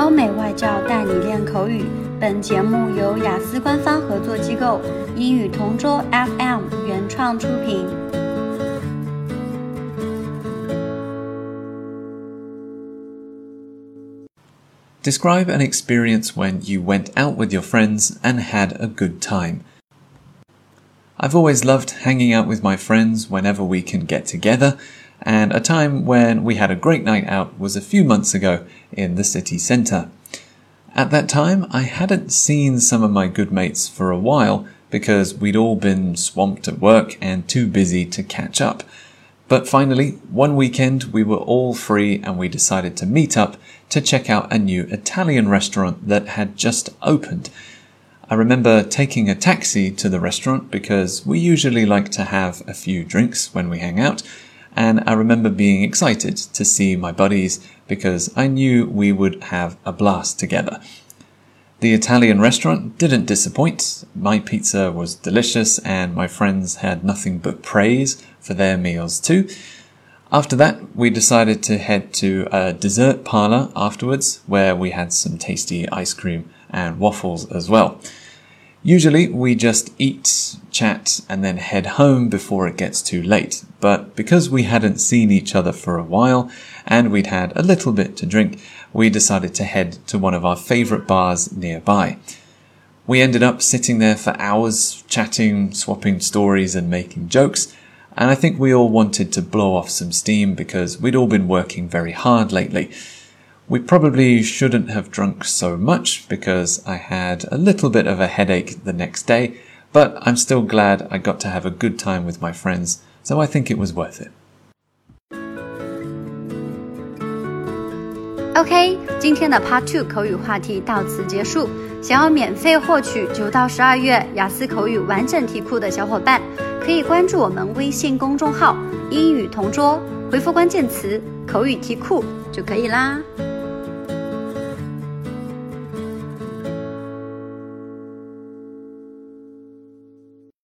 欧美外教带你练口语。本节目由雅思官方合作机构英语同桌 FM 原创出品。Describe an experience when you went out with your friends and had a good time. I've always loved hanging out with my friends whenever we can get together, and a time when we had a great night out was a few months ago in the city centre. At that time, I hadn't seen some of my good mates for a while because we'd all been swamped at work and too busy to catch up. But finally, one weekend we were all free and we decided to meet up to check out a new Italian restaurant that had just opened. I remember taking a taxi to the restaurant because we usually like to have a few drinks when we hang out, and I remember being excited to see my buddies because I knew we would have a blast together. The Italian restaurant didn't disappoint. My pizza was delicious and my friends had nothing but praise for their meals too. After that, we decided to head to a dessert parlor afterwards where we had some tasty ice cream and waffles as well. Usually we just eat, chat, and then head home before it gets too late. But because we hadn't seen each other for a while and we'd had a little bit to drink, we decided to head to one of our favorite bars nearby. We ended up sitting there for hours, chatting, swapping stories, and making jokes. And I think we all wanted to blow off some steam because we'd all been working very hard lately. We probably shouldn't have drunk so much because I had a little bit of a headache the next day, but I'm still glad I got to have a good time with my friends, so I think it was worth it. OK，今天的 Part Two 口语话题到此结束。想要免费获取九到十二月雅思口语完整题库的小伙伴，可以关注我们微信公众号“英语同桌”，回复关键词“口语题库”就可以啦。